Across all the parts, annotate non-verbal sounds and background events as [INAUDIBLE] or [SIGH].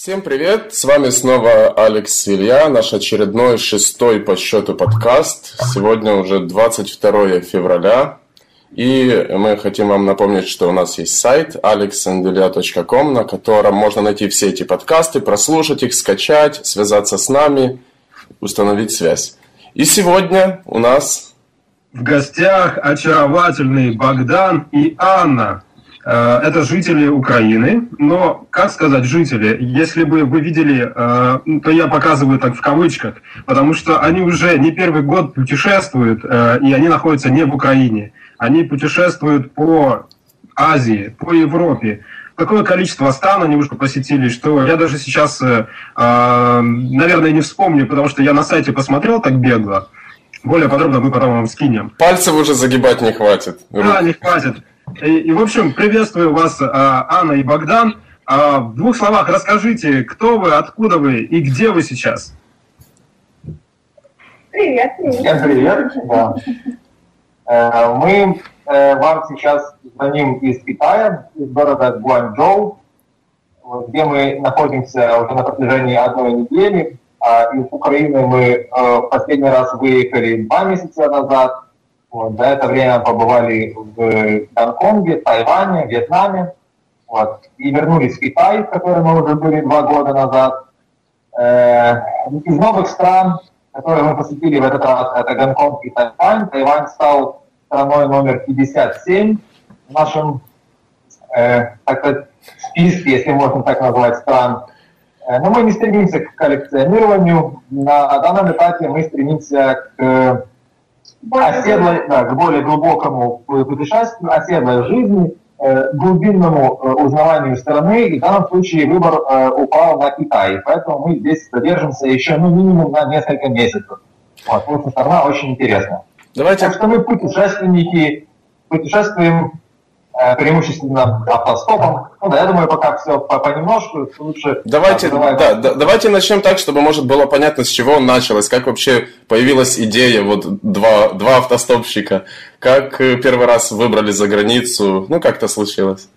Всем привет! С вами снова Алекс Илья, наш очередной шестой по счету подкаст. Сегодня уже 22 февраля. И мы хотим вам напомнить, что у нас есть сайт alexandelia.com, на котором можно найти все эти подкасты, прослушать их, скачать, связаться с нами, установить связь. И сегодня у нас... В гостях очаровательный Богдан и Анна. Э, это жители Украины, но, как сказать, жители, если бы вы видели, э, то я показываю так в кавычках, потому что они уже не первый год путешествуют, э, и они находятся не в Украине. Они путешествуют по Азии, по Европе. Такое количество стран они уже посетили, что я даже сейчас, наверное, не вспомню, потому что я на сайте посмотрел так бегло. Более подробно мы потом вам скинем. Пальцев уже загибать не хватит. Да, не хватит. И, и в общем, приветствую вас, а, Анна и Богдан. А, в двух словах расскажите, кто вы, откуда вы и где вы сейчас? Привет, привет. Всем привет. Да. Э, мы э, вам сейчас звоним из Китая, из города Гуанчжоу, где мы находимся уже на протяжении одной недели. А из Украины мы э, в последний раз выехали два месяца назад. Вот, за это время побывали в Гонконге, Тайване, Вьетнаме. Вот, и вернулись в Китай, в котором мы уже были два года назад. Э, из новых стран, которые мы посетили в этот раз, это Гонконг и Тайвань. Тайвань стал страной номер 57 в нашем э, так сказать, списке, если можно так назвать, стран. Э, но мы не стремимся к коллекционированию. На данном этапе мы стремимся к оседлой, да, к более глубокому путешествию, оседлой жизни, э, глубинному э, узнаванию страны, и в данном случае выбор э, упал на Китай. Поэтому мы здесь задержимся еще ну, минимум на несколько месяцев. Вот, потому что страна очень интересная. Давайте... Так что мы путешественники, путешествуем Э, преимущественно автостопом. Ну да, я думаю, пока все понемножку, лучше... Давайте, да, да, давайте начнем так, чтобы, может, было понятно, с чего началось, как вообще появилась идея, вот два, два автостопщика, как э, первый раз выбрали за границу, ну, как это случилось?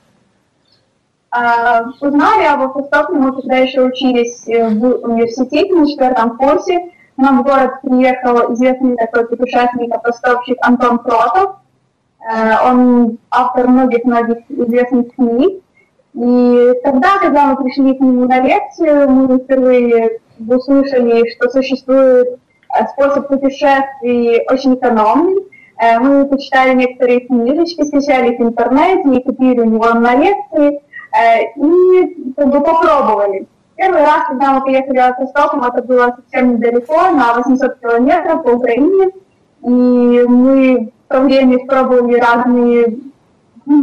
А, узнали об автостопе мы когда еще учились в университете на четвертом курсе. К нам в город приехал известный такой путешественник-автостопщик Антон Кротов, Э, он автор многих-многих известных книг. И тогда, когда мы пришли к нему на лекцию, мы впервые услышали, что существует э, способ путешествий очень экономный. Э, мы почитали некоторые книжечки, скачали их в интернете и купили у него на лекции, и как бы попробовали. Первый раз, когда мы поехали в Ростовом, это было совсем недалеко, на 800 километров по Украине, и мы время пробовали разные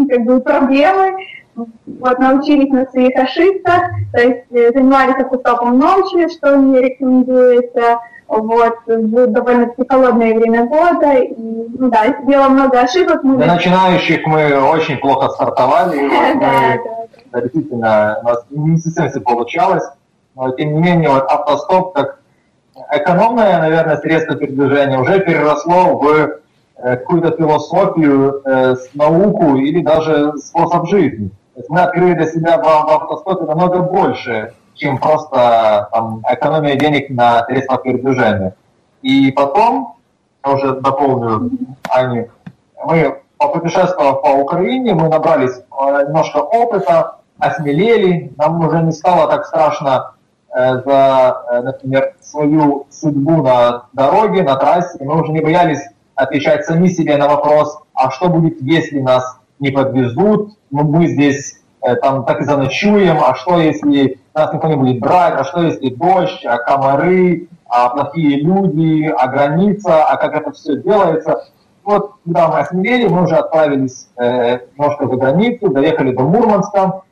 как бы, проблемы, вот, научились на своих ошибках, то есть э, занимались автостопом ночью, что не рекомендуется, вот, в довольно-таки холодное время года, и, ну да, сделала много ошибок. Мы... Для начинающих мы очень плохо стартовали, да, действительно, у нас не совсем все получалось, но тем не менее, вот автостоп, как экономное, наверное, средство передвижения уже переросло в какую-то философию, э, науку или даже способ жизни. Мы открыли для себя в, в автостопе намного больше, чем просто там, экономия денег на средства передвижения. И потом, я уже дополню, Ани, мы попутешествовав по Украине, мы набрались э, немножко опыта, осмелели, нам уже не стало так страшно Э, за, э, например, свою судьбу на дороге, на трассе. Мы уже не боялись отвечать сами себе на вопрос, а что будет, если нас не подвезут, ну, мы здесь э, там так и заночуем, а что, если нас никто не будет брать, а что, если дождь, а комары, а плохие люди, а граница, а как это все делается. Вот, когда мы осмелели, мы уже отправились э, немножко за границу, доехали до Мурманска,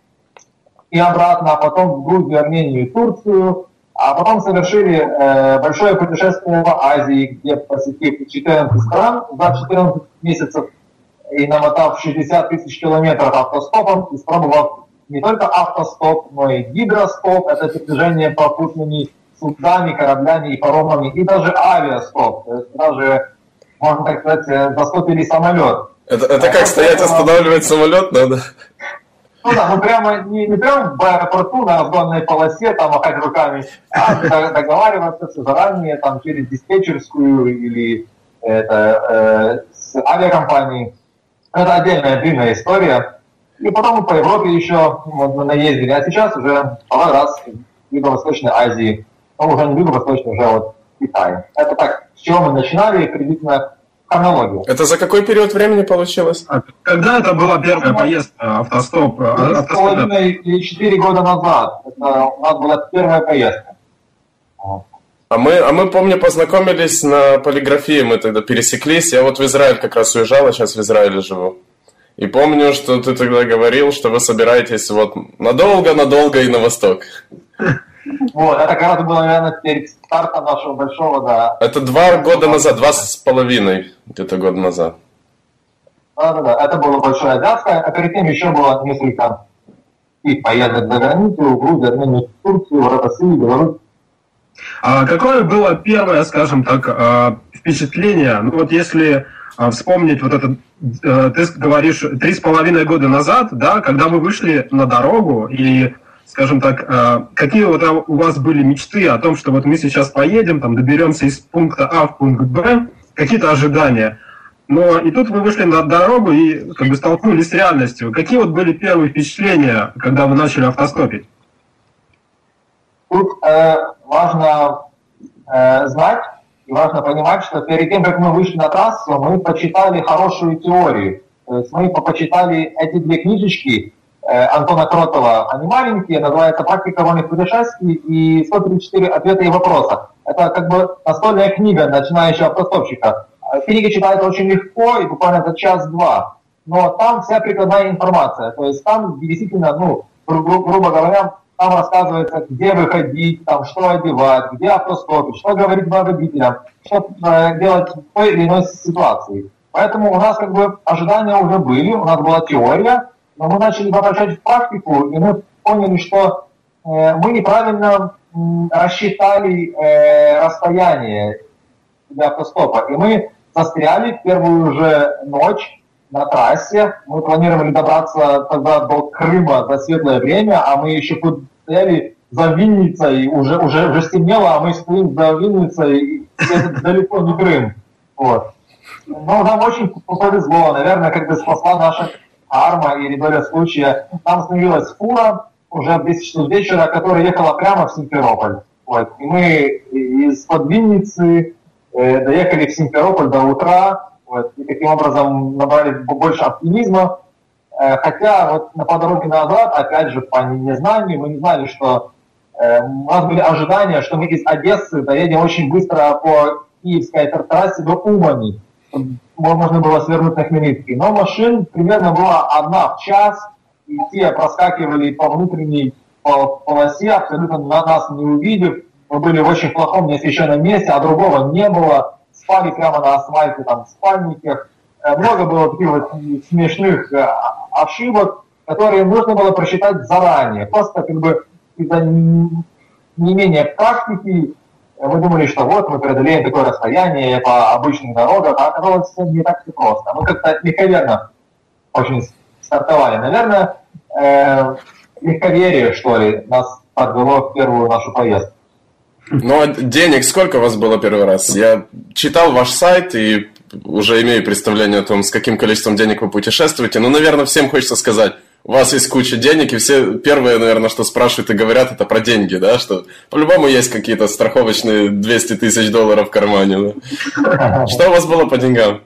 и обратно, а потом в Грузию, Армению и Турцию, а потом совершили э, большое путешествие в Азии, где посетив 14 стран за 14 месяцев и намотав 60 тысяч километров автостопом, испробовав не только автостоп, но и гидростоп, это передвижение попутными судами, кораблями и паромами, и даже авиастоп, то есть даже, можно так сказать, э, застопили самолет. Это, это как стоять, останавливать самолет надо? Ну да, ну прямо не, не прямо в аэропорту на разгонной полосе, там махать руками, а договариваться заранее там через диспетчерскую или это, э, с авиакомпанией. Это отдельная длинная история. И потом по Европе еще вот, наездили. А сейчас уже второй раз в Юго-Восточной Азии. Ну, уже не Юго-Восточной, уже вот Китай. Это так, с чего мы начинали, приблизительно хронологию. Это за какой период времени получилось? А когда это была первая поездка автостоп? Три с половиной или четыре года назад. Это у нас была первая поездка. А мы, а мы, помню, познакомились на полиграфии, мы тогда пересеклись. Я вот в Израиль как раз уезжал, а сейчас в Израиле живу. И помню, что ты тогда говорил, что вы собираетесь вот надолго-надолго и на восток. [LAUGHS] Вот, это как раз было, наверное, перед стартом нашего большого, да. Это два года назад, два с половиной где-то года назад. Да-да-да, это было большое азиатское, а перед тем еще было несколько и поездок за границу, Грузию, Армению, Турцию, Россию, Беларусь. А какое было первое, скажем так, а, впечатление? Ну вот если а, вспомнить вот это, э, ты говоришь, три с половиной года назад, да, когда вы вышли на дорогу и скажем так, а, какие вот у вас были мечты о том, что вот мы сейчас поедем, там доберемся из пункта А в пункт Б, какие-то ожидания. Но и тут вы вышли на дорогу и как бы столкнулись с реальностью. Какие вот были первые впечатления, когда вы начали автостопить? Тут э, важно э, знать и важно понимать, что перед тем, как мы вышли на трассу, мы почитали хорошую теорию. То есть мы почитали эти две книжечки Антона Кротова. Они маленькие, называются «Практика вольных путешествий» и «134 ответа и вопроса». Это как бы настольная книга начинающего автостопщика. Книга читается очень легко и буквально за час-два. Но там вся прикладная информация. То есть там действительно, ну, гру- грубо говоря, там рассказывается, где выходить, там, что одевать, где автостопить, что говорить водителям, что э, делать в той или иной ситуации. Поэтому у нас как бы ожидания уже были, у нас была теория, но мы начали воплощать в практику, и мы поняли, что э, мы неправильно рассчитали э, расстояние для автостопа. И мы застряли в первую же ночь на трассе. Мы планировали добраться тогда до Крыма за светлое время, а мы еще тут стояли за Винницей, уже, уже, уже стемнело, а мы стоим за Винницей, и это далеко не Крым. Вот. Но нам очень повезло, наверное, как бы спасла наша арма или доля случая. Там остановилась фура уже в 10 часов вечера, которая ехала прямо в Симферополь. Вот. И мы из-под Винницы э, доехали в Симферополь до утра, вот, и таким образом набрали больше оптимизма. Э, хотя вот на, по дороге назад, опять же, по незнанию, мы не знали, что э, у нас были ожидания, что мы из Одессы доедем очень быстро по Киевской трассе до Умани. Можно было свернуть на Хмельницкий. Но машин примерно была одна в час, и те проскакивали по внутренней полосе, абсолютно на нас не увидев. Мы были в очень плохом неосвещенном месте, а другого не было спали прямо на асфальте, там, в спальниках. Э, много было таких вот смешных э, ошибок, которые нужно было просчитать заранее. Просто как бы из-за не менее практики мы думали, что вот мы преодолеем такое расстояние по обычным дорогам, а оказалось не так все просто. Мы как-то легковерно очень стартовали. Наверное, э, легковерие, что ли, нас подвело в первую нашу поездку. Ну, а денег сколько у вас было первый раз? Я читал ваш сайт и уже имею представление о том, с каким количеством денег вы путешествуете. Но, наверное, всем хочется сказать, у вас есть куча денег, и все первые, наверное, что спрашивают и говорят, это про деньги, да, что по-любому есть какие-то страховочные 200 тысяч долларов в кармане. Да? [LAUGHS] Что у вас было по деньгам?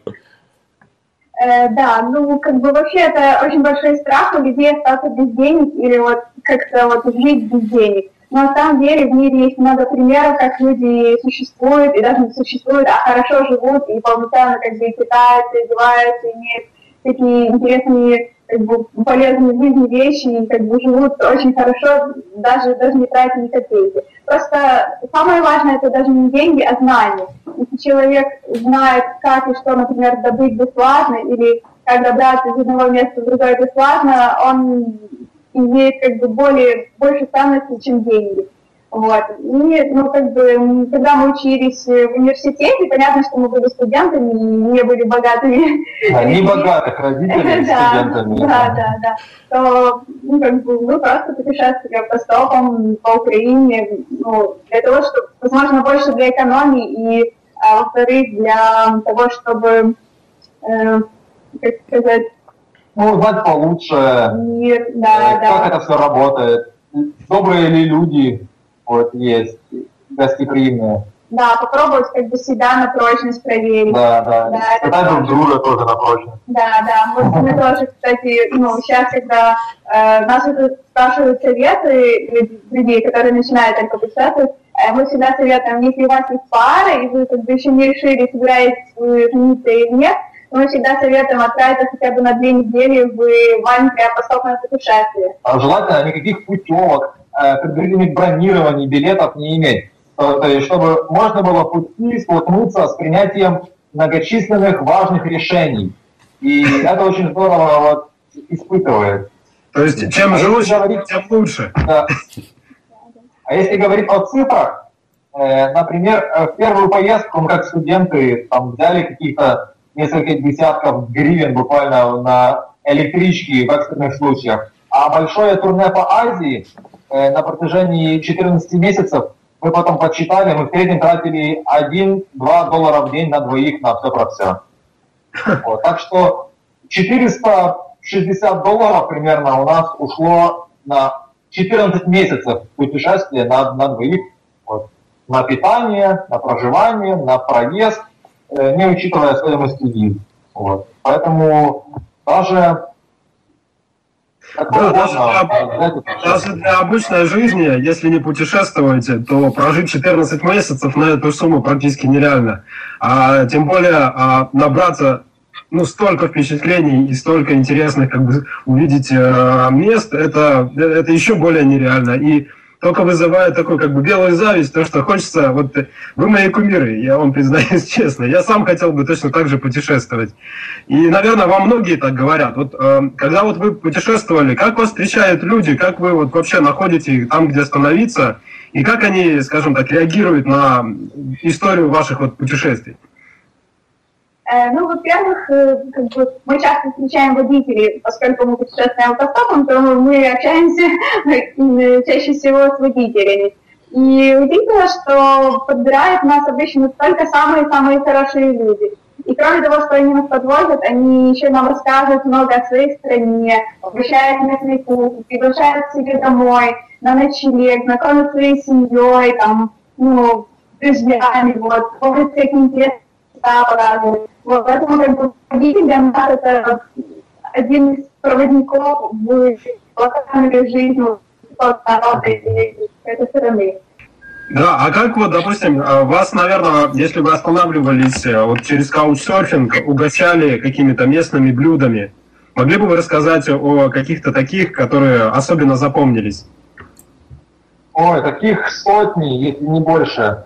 Э, да, ну, как бы вообще это очень большой страх у людей остаться без денег или вот как-то вот жить без денег. Но на самом деле в мире есть много примеров, как люди существуют, и даже не существуют, а хорошо живут, и полноценно как бы питаются, одеваются, имеют такие интересные, как бы, полезные в жизни вещи, и как бы живут очень хорошо, даже, даже не тратя ни копейки. Просто самое важное это даже не деньги, а знания. Если человек знает, как и что, например, добыть бесплатно, или как добраться из одного места в другое бесплатно, он имеет как бы более, больше ценности, чем деньги. Вот. И, ну, как бы, когда мы учились в университете, понятно, что мы были студентами и не были богатыми. Да, не богатых родителей [LAUGHS] студентами. Да, да, да. То, ну, как бы, мы просто путешествовали автостопом по Украине, ну, для того, чтобы, возможно, больше для экономии и, а, во-вторых, для того, чтобы, э, как сказать, ну, узнать получше, мир, да, э, да. как это все работает, добрые ли люди, вот есть гостеприимные. Да, попробовать как бы себя на прочность проверить. Да, да. Да, Испытать друг друга тоже на прочность. Да, да. Вот мы тоже, кстати, ну, сейчас, когда э, нас спрашивают советы людей, которые начинают только путешествовать, э, мы всегда советуем, если у вас есть пара, и вы как бы еще не решили, собираетесь вы жениться или нет, мы всегда советуем отправиться хотя бы на две недели в маленькое постопное путешествие. А желательно никаких путевок, предварительных бронирований, билетов не иметь. То, то есть, чтобы можно было пути столкнуться с принятием многочисленных важных решений. И это очень здорово вот, испытывает. То есть, чем А жестче, говорить- тем лучше. Да. А если говорить о цифрах, э, например, э, в первую поездку мы как студенты там, взяли каких-то несколько десятков гривен буквально на электрички в экстренных случаях, а большое турне по Азии э, на протяжении 14 месяцев мы потом подсчитали, мы в среднем тратили 1-2 доллара в день на двоих на все про все. [LAUGHS] Вот, так что 460 долларов примерно у нас ушло на 14 месяцев путешествия на, на двоих. Вот. На питание, на проживание, на проезд, э, не учитывая стоимость виз. Вот. Поэтому даже Да, даже для- Даже обычной жизни, если не путешествуете, то прожить 14 месяцев на эту сумму практически нереально. А тем более а, набраться ну, столько впечатлений и столько интересных, как бы увидеть э, мест, это, это еще более нереально. И только вызывает такой как бы белую зависть, то, что хочется, вот э, вы мои кумиры, я вам признаюсь [LAUGHS] честно, я сам хотел бы точно так же путешествовать. И, наверное, вам многие так говорят. Вот э, когда вот вы путешествовали, как вас встречают люди, как вы вот вообще находите там, где остановиться, и как они, скажем так, реагируют на историю ваших вот путешествий? Э, Ну, во-первых, э, как бы мы часто встречаем водителей, поскольку мы путешествуем автостопом, то мы общаемся [LAUGHS] чаще всего с водителями. И удивительно, что подбирают нас обычно только самые-самые хорошие люди. И кроме того, что они нас подвозят, они еще нам рассказывают много о своей стране, обращают местные кухни, приглашают к себе домой на ночлег, знакомят своей семьей, там, ну, друзьями, вот, помнят всякие интересные места показывают. Вот, поэтому как бы водитель для нас это один из проводников в локальной жизни народа и этой страны. Да, а как вот, допустим, э, вас, наверное, если вы останавливались э, вот через каучсерфинг, угощали какими-то местными блюдами, могли бы вы рассказать о каких-то таких, которые особенно запомнились? Ой, таких сотни, если не больше.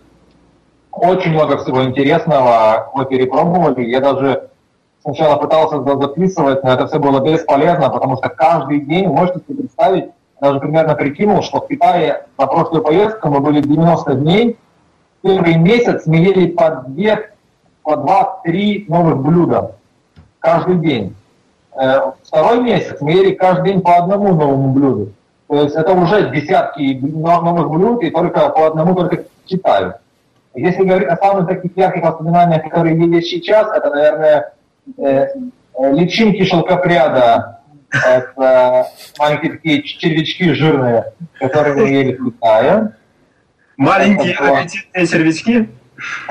Очень много всего интересного мы перепробовали. Я даже сначала пытался за- записывать, но это все было бесполезно, потому что каждый день, можете себе представить, даже примерно прикинул, что в Китае на прошлую поездку мы были 90 дней. Первый месяц мы ели по две, по два-три новых блюда каждый день. Э, Второй месяц мы ели каждый день по одному новому блюду. То есть это уже десятки но- новых блюд, и только по одному только в Китае. Если говорить о самых таких ярких воспоминаниях, которые есть сейчас, это, наверное, э, э, личинки шелкопряда, это маленькие такие червячки жирные, которые мы ели в Китае. Маленькие Это аппетитные червячки?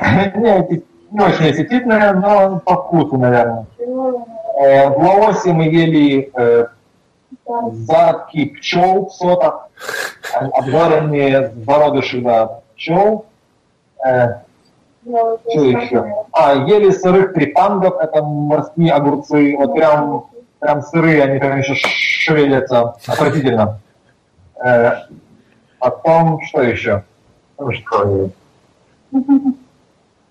[LAUGHS] Не, эти- не очень аппетитные, но по вкусу, наверное. Э, В Лаосе мы ели э, зародки пчел в сотах, обжаренные зародыши пчел. Э, что еще? А, ели сырых трепангов, это морские огурцы, вот прям, прям сырые, они прям еще шевелятся, отвратительно. Э, потом, что еще? Ну, что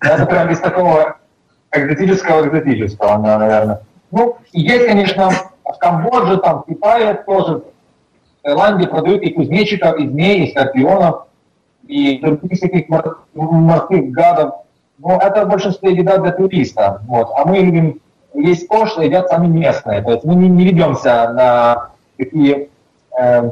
это прям из такого экзотического экзотического, наверное. Ну, есть, конечно, в Камбодже, там, в Китае тоже, в Таиланде продают и кузнечиков, и змей, и скорпионов. И других таких морских гадов. Но это в большинстве еда для туриста. Вот. А мы любим есть то, что едят сами местные. То есть мы не, не ведемся на такие э,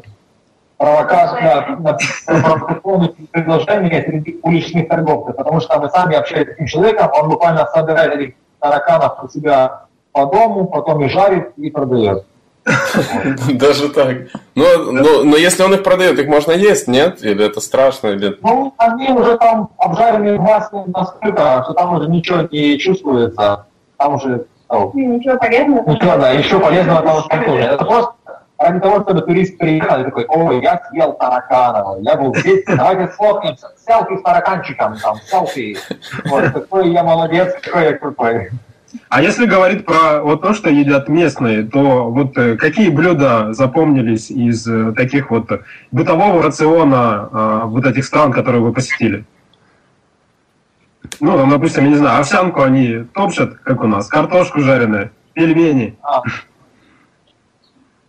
провокационные предложения среди уличных торговцев, потому что мы сами общаемся с этим человеком, он буквально собирает этих тараканов у себя по дому, потом и жарит, и продает. Даже так. Но, но, но если он их продает, их можно есть, нет? Или это страшно? Или... Ну, они уже там обжарены в масле настолько, что там уже ничего не чувствуется. Там уже... Ничего полезного. Ничего, да, еще полезного там тоже. Это просто ради того, чтобы турист приехал и такой, ой, я съел тараканова, я был здесь, давайте сфоткаемся, селфи с тараканчиком, там, селфи. Вот, какой я молодец, какой я крутой. А если говорить про вот то, что едят местные, то вот э, какие блюда запомнились из э, таких вот бытового рациона э, вот этих стран, которые вы посетили? Ну, допустим, я не знаю, овсянку они топчат, как у нас, картошку жареную, пельмени. А.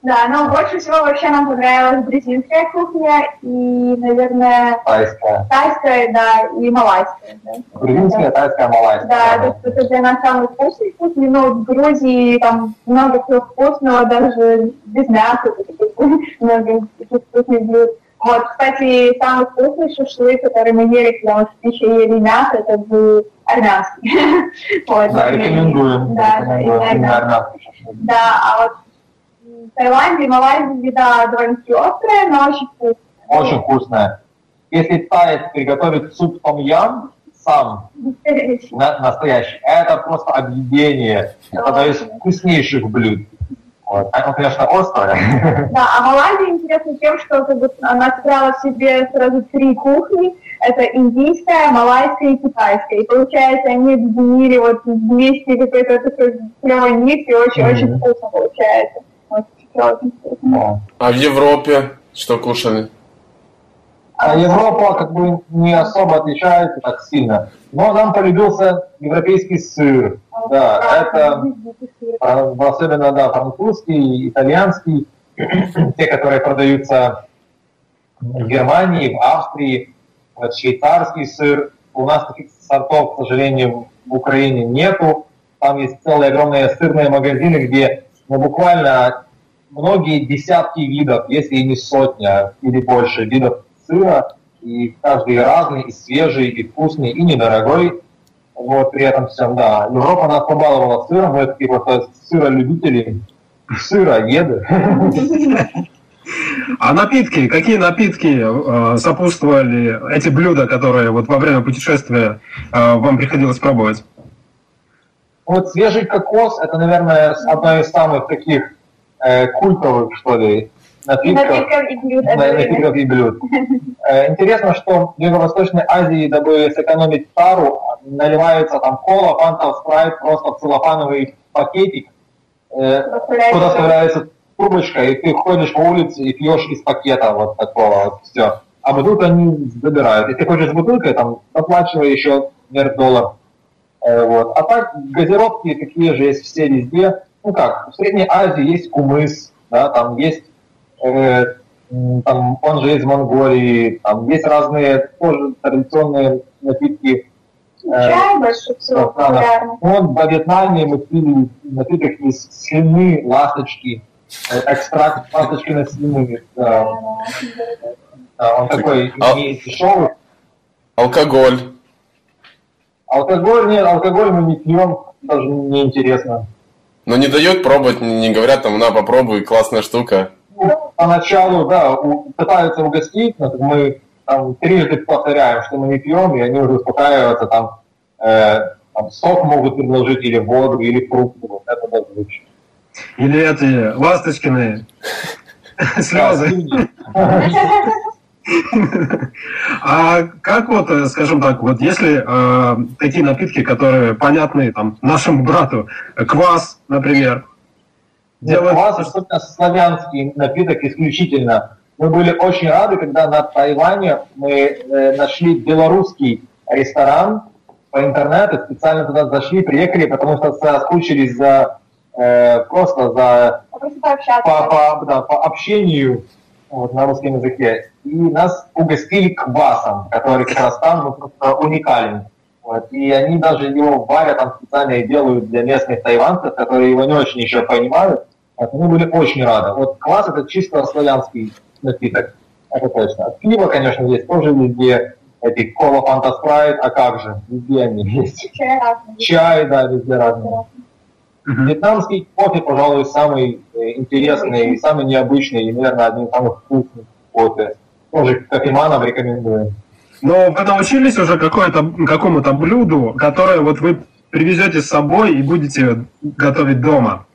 Да, но больше всего вообще нам понравилась грузинская кухня и, наверное... Тайская. Тайская, да, и малайская. Да. Грузинская, тайская, малайская. Да, да. То это для нас самый вкусный вкусный, но в Грузии там много всего вкусного, даже без мяса, много вкусных блюд. Вот, кстати, самый вкусный шашлык, который мы ели, когда мы в пище ели мясо, это был армянский. [LAUGHS] да, рекомендуем. Да. Да, да, а вот Таиланде и Малайзии еда довольно-таки острая, но очень вкусная. Очень вкусная. Если таец приготовит суп том ям сам, на, настоящий, это просто объедение. Это одно из вкуснейших блюд. Вот. Оно, конечно, острое. Да, а Малайзия интересна тем, что как бы, она собрала в себе сразу три кухни. Это индийская, малайская и китайская. И получается, они объединили вот вместе какой-то такой клевый ник, и очень-очень mm-hmm. вкусно получается. А в Европе что кушали? А Европа как бы не особо отличается так сильно. Но нам полюбился европейский сыр. Да, это особенно да, французский, итальянский, [CLEARS THROAT] те, которые продаются в Германии, в Австрии, швейцарский сыр. У нас таких сортов, к сожалению, в Украине нету. Там есть целые огромные сырные магазины, где ну, буквально многие десятки видов, если не сотня или больше видов сыра, и каждый разный, и свежий, и вкусный, и недорогой. Вот при этом всем, да. Европа нас побаловала сыром, мы такие просто сыролюбители, сыроеды. А напитки, какие напитки э, сопутствовали эти блюда, которые вот во время путешествия э, вам приходилось пробовать? Вот свежий кокос, это, наверное, одно из самых таких э, культовых, что ли, напитков, напитков и блюд. Напитков и блюд. Э, интересно, что в Юго-Восточной Азии, дабы сэкономить тару, наливается там кола, фанта, спрайт просто в целлофановый пакетик, э, куда вставляется трубочка, и ты ходишь по улице и пьешь из пакета вот такого вот, все. А бутылку они забирают. Если хочешь с бутылкой, там, оплачивай еще вверх доллар. Э, вот. А так, газировки такие же есть все везде ну как, в Средней Азии есть кумыс, да, там есть, э, там, он же из Монголии, там есть разные тоже традиционные напитки. Э, Чай больше всего популярный. Вот во Вьетнаме мы пили напиток из слюны ласточки, э, экстракт ласточки на слюны. Да. Да, он такой а... не дешевый. Алкоголь. Алкоголь, нет, алкоголь мы не пьем, даже не интересно. Но не дают пробовать, не говорят там, на, попробуй, классная штука. Ну, поначалу, да, пытаются угостить, но мы там трижды повторяем, что мы не пьем, и они уже успокаиваются, там, э, там сок могут предложить, или воду, или фрукты, вот это даже лучше. Или эти ласточкины слезы. [LAUGHS] А как вот, э, скажем так, вот если э, такие напитки, которые понятны там нашему брату, квас, например, Нет, квас это славянский напиток исключительно. Мы были очень рады, когда на Тайване мы э, нашли белорусский ресторан по интернету, специально туда зашли, приехали, потому что соскучились за э, просто за по, по, по, да, по общению вот, на русском языке. И нас угостили квасом, который как раз там ну, просто уникален. Вот. И они даже его варят там специально и делают для местных тайванцев, которые его не очень еще понимают. Вот. Мы были очень рады. Вот квас это чисто славянский напиток. Это точно. Пиво, конечно, есть тоже везде. Эти кола, фанта, спрайт, а как же? Везде они есть. Чай. Чай, да, везде разные. Вьетнамский кофе, пожалуй, самый э, интересный, самый необычный и, наверное, один из самых вкусных кофе. Тоже кофеманам рекомендую. Но вы научились уже какое-то, какому-то блюду, которое вот вы привезете с собой и будете готовить дома?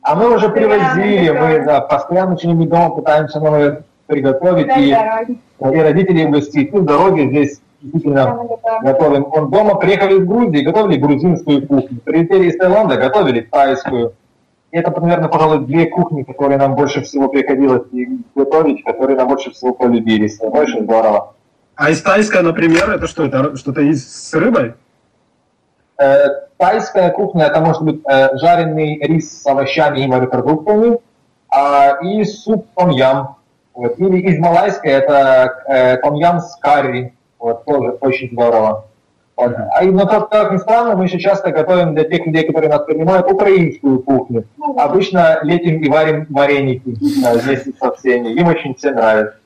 А мы уже привозили, мы да, постоянно что-нибудь дома пытаемся новое приготовить Да, и, дороги. и угостить. Ну, дороги здесь действительно готовим. Он дома приехали из Грузии, готовили грузинскую кухню. Прилетели из Таиланда, готовили тайскую. И это, наверное, пожалуй, две кухни, которые нам больше всего приходилось готовить, которые нам больше всего полюбились. Это очень здорово. А из тайская, например, это что? Это что-то из, с рыбой? Э, Тайская кухня это может быть э, жареный рис с овощами и морепродуктами а, и суп том-ям. Вот. Или из малайской это э, том-ям с карри. Вот, тоже очень здорово. Вот. А, и, но как, как ни странно, мы еще часто готовим для тех людей, которые нас принимают, украинскую кухню. Обычно летим и варим вареники э, вместе со всеми. Им очень все нравится.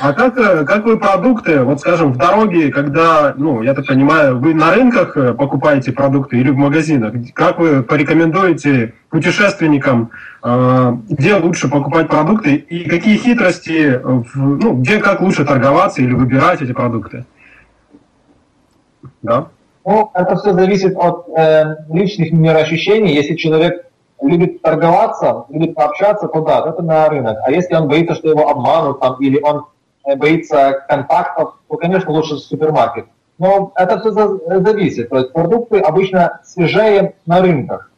А как, э, как вы продукты, вот скажем, в дороге, когда, ну, я так понимаю, вы на рынках э, покупаете продукты или в магазинах? Как вы порекомендуете путешественникам, э, где лучше покупать продукты и какие хитрости, ну, где как лучше торговаться или выбирать эти продукты? Да? Ну, это все зависит от э, личных мироощущений. Если человек любит торговаться, любит пообщаться, то да, это на рынок. А если он боится, что его обманут, там, или он э, боится контактов, то, конечно, лучше супермаркет. Но это все за- зависит. То есть продукты обычно свежее на рынках.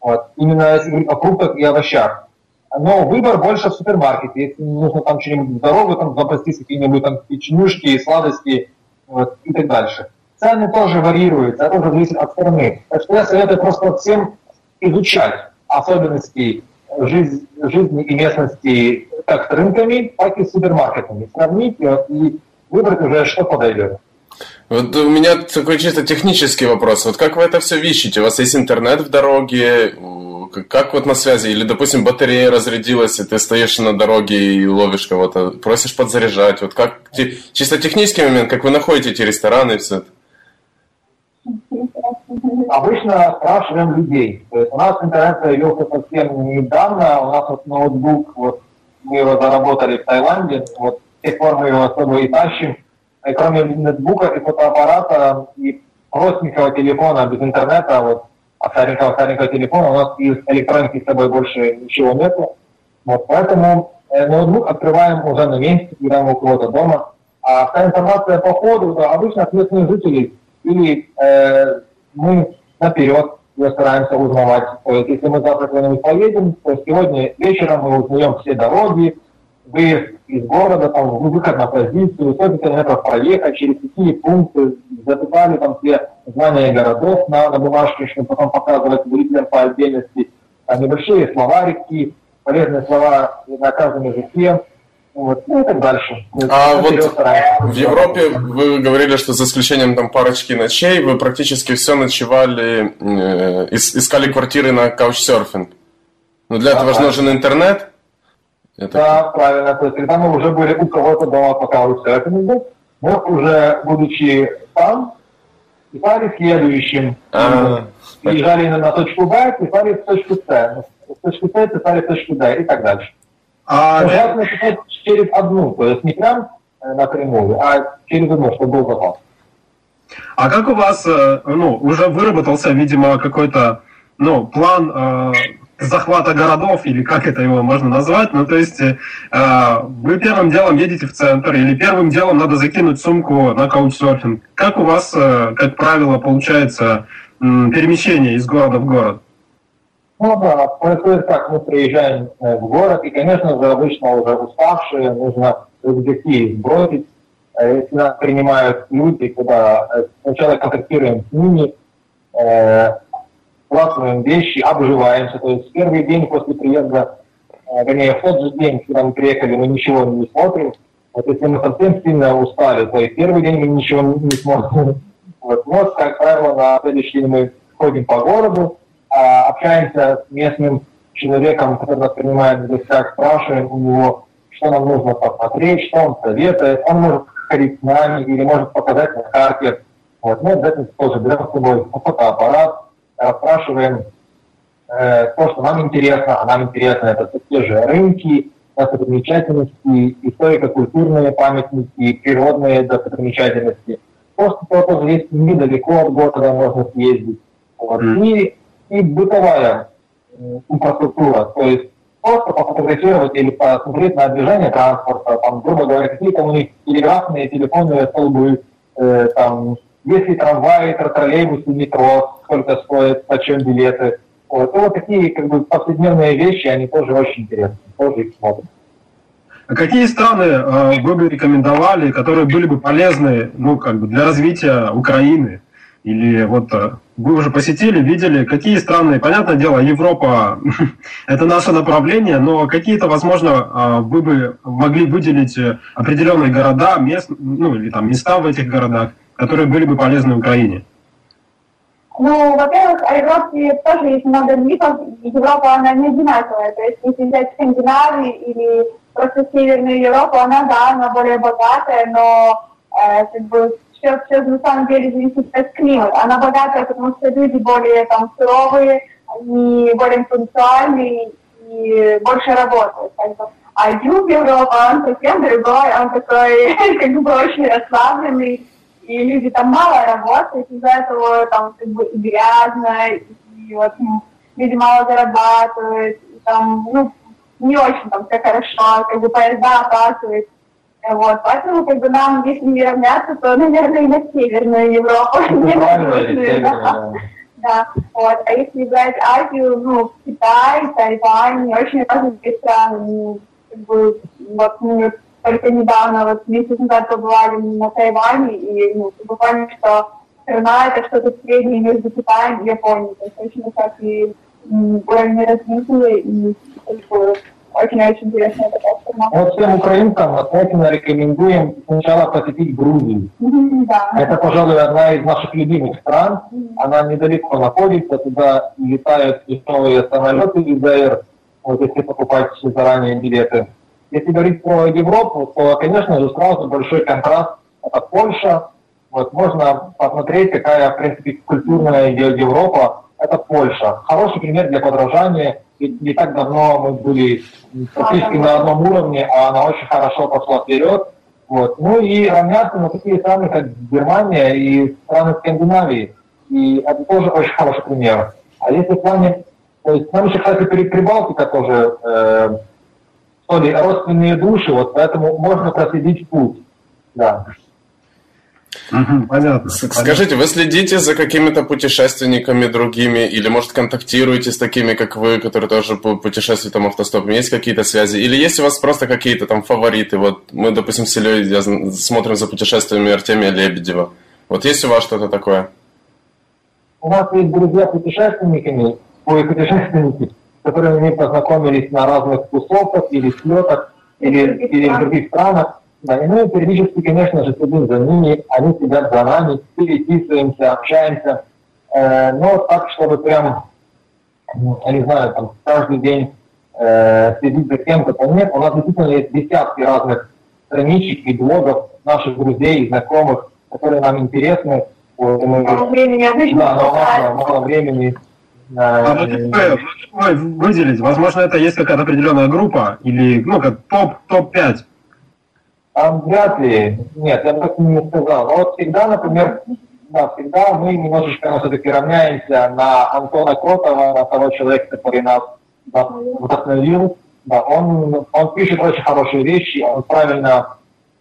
Вот. Именно если говорить о фруктах и овощах. Но выбор больше в супермаркете. Если нужно там что-нибудь в дорогу, там запастись какие-нибудь там печенюшки, сладости вот, и так дальше. Цены тоже варьируются, это уже зависит от страны. Так что я советую просто всем изучать особенности жиз- жизни и местности как с рынками, так и с супермаркетами. Сравнить э, и выбрать уже, что подойдет. Вот у меня такой чисто технический вопрос. Вот как вы это все ищете? У вас есть интернет в дороге? Как вот на связи? Или, допустим, батарея разрядилась, и ты стоишь на дороге и ловишь кого-то, просишь подзаряжать. Вот как чисто технический момент, как вы находите эти рестораны и все это? Обычно спрашиваем людей. То есть у нас интернет появился совсем недавно, у нас вот ноутбук, вот мы его заработали в Таиланде, вот с тех пор мы его особо и тащим. И кроме ноутбука и фотоаппарата и простенького телефона без интернета, вот а старенького старенького телефона у нас из электроники с собой больше ничего нету. Вот поэтому э, ноутбук открываем уже на месте, когда мы у кого-то дома. А вся информация по ходу, да, обычно от местных жителей или э, мы наперед ее стараемся узнавать. То есть, если мы завтра куда-нибудь поедем, то сегодня вечером мы узнаем все дороги, выезд из города, там, выход на позицию, сколько километров проехать, через какие пункты, записали там все названия городов на, на бумажке, чтобы потом показывать зрителям по отдельности, небольшие словарики, полезные слова на каждом языке, вот, ну и так дальше. А вот. В Европе вы говорили, что за исключением там парочки ночей вы практически все ночевали, э, ис- искали квартиры на каучсерфинг. Но для этого же нужен интернет. Это- Да, правильно. То есть, когда мы уже были у кого-то дома, пока вы серфинг мы уже, будучи там, писали следующим. Приезжали на, точку Б, писали в точку С. С точки С писали в точку Д и так дальше. А, Но желательно писать через одну, то есть не прям э, напрямую, а через одну, чтобы был запас. а как у вас, э, ну, уже выработался, видимо, какой-то, ну, план э, захвата городов, или как это его можно назвать? Ну, то есть, э, вы первым делом едете в центр, или первым делом надо закинуть сумку на каучсерфинг. Как у вас, э, как правило, получается м, перемещение из города в город? Ну да, происходит так, мы приезжаем э, в город, и, конечно же, обычно уже уставшие, нужно рюкзаки сбросить. Э, Если нас принимают люди, куда э, сначала контактируем с ними, э, вещи, обживаемся. То есть первый день после приезда э, вернее, в тот же день, когда мы приехали, мы ничего не смотрим. Вот если мы совсем сильно устали, то и первый день мы ничего не смотрим. [LAUGHS] Вот. Но, как правило, на следующий день мы ходим по городу, а, общаемся с местным человеком, который нас принимает в гостях, спрашиваем у него, что нам нужно посмотреть, что он советует. Он может ходить с нами или может показать на карте. Вот. Мы обязательно тоже берем с собой фотоаппарат, расспрашиваем э, то, что нам интересно, а нам интересно это те же рынки, достопримечательности, историко-культурные памятники, природные достопримечательности. Просто то тоже есть недалеко от города можно съездить. Вот. Mm. И, и бытовая инфраструктура, то есть просто пофотографировать или посмотреть на движение транспорта, там, грубо говоря, какие-то у них телеграфные, телефонные столбы, э, там, если трамваи, троллейбусы, метро, сколько стоят, почем билеты. Вот. И вот такие как бы повседневные вещи, они тоже очень интересны, тоже их смотрят. А какие страны э, вы бы рекомендовали, которые были бы полезны ну, как бы для развития Украины? Или вот э, вы уже посетили, видели, какие страны, понятное дело, Европа [LAUGHS] – это наше направление, но какие-то, возможно, э, вы бы могли выделить определенные города, мест, ну или там места в этих городах, которые были бы полезны Украине? Ну, во-первых, о Европе тоже есть много мифов. Европа, она не одинаковая. То есть, если взять Скандинавию или просто Северную Европу, она, да, она более богатая, но э, как бы все, все на самом деле зависит от климата. Она богатая, потому что люди более там суровые, они более пунктуальные и больше работают. А юг Европы, он совсем другой, он такой [LAUGHS] как бы очень расслабленный, и люди там мало работают, из-за этого там как бы и грязно, и вот люди мало зарабатывают, и, там, ну, не очень там все хорошо, как бы поезда опаздывают. Вот, поэтому как бы нам, если не равняться, то, наверное, и на Северную Европу. [LAUGHS] Да. да, вот. А если брать Азию, ну, Китай, Тайвань, очень разные страны, ну, как бы, вот, мы только недавно, вот месяц назад побывали на Тайване, и, ну, буквально, что страна это что-то среднее между Китаем и Японией, то есть очень как и уровень развития, и как бы, очень-очень интересная такая страна. Вот всем украинцам обязательно рекомендуем сначала посетить Грузию. Да. Это, пожалуй, одна из наших любимых стран. Она недалеко находится, туда летают новые самолеты из АЭР, вот если покупать заранее билеты. Если говорить про Европу, то, конечно же, сразу большой контраст. Это Польша. Вот можно посмотреть, какая, в принципе, культурная Европа. Это Польша. Хороший пример для подражания ведь не так давно мы были практически на одном уровне, а она очень хорошо пошла вперед. Вот. Ну и равняться на такие страны, как Германия и страны Скандинавии. И это тоже очень хороший пример. А если в плане... То есть нам еще, кстати, Прибалтика тоже э, что ли, родственные души, вот поэтому можно проследить путь. Да. Понятно. Скажите, вы следите за какими-то путешественниками другими или, может, контактируете с такими, как вы, которые тоже путешествуют там автостопом? Есть какие-то связи? Или есть у вас просто какие-то там фавориты? Вот мы, допустим, с Ильей смотрим за путешествиями Артемия Лебедева. Вот есть у вас что-то такое? У нас есть друзья путешественниками, ой, путешественники, с которыми мы познакомились на разных тусовках или слетах, или, или в других странах. Да, и мы периодически, конечно же, следим за ними, они следят за нами, переписываемся, общаемся. Э, но так, чтобы прям, я не знаю, там, каждый день э, следить за кем-то, то нет. У нас действительно есть десятки разных страничек и блогов наших друзей и знакомых, которые нам интересны. Вот, мы, мало времени обычно. Да, но мало, мало времени. А вот выделить, возможно, это есть какая-то определенная группа или, ну, как топ, топ-5 там вряд ли, нет, я так не сказал. Но вот всегда, например, да, всегда мы немножечко ну, все-таки равняемся на Антона Кротова, на того человека, который нас да, вдохновил. Да, он, он пишет очень хорошие вещи, он правильно,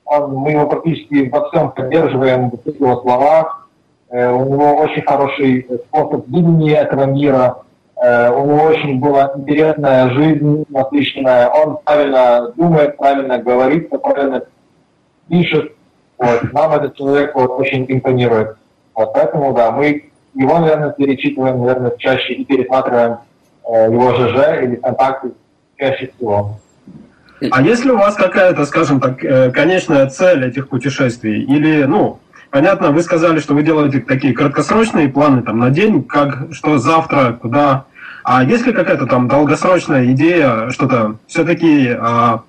он, мы его практически во всем поддерживаем, в его словах. Э, у него очень хороший способ видения этого мира. Э, у него очень была интересная жизнь, насыщенная. Он правильно думает, правильно говорит, правильно пишет. Вот. Нам этот человек вот, очень импонирует. Вот, поэтому, да, мы его, наверное, перечитываем, наверное, чаще и пересматриваем э, его ЖЖ или контакты. чаще всего. А есть ли у вас какая-то, скажем так, э, конечная цель этих путешествий? Или, ну, понятно, вы сказали, что вы делаете такие краткосрочные планы там на день, как что завтра, куда. А есть ли какая-то там долгосрочная идея, что-то все-таки а,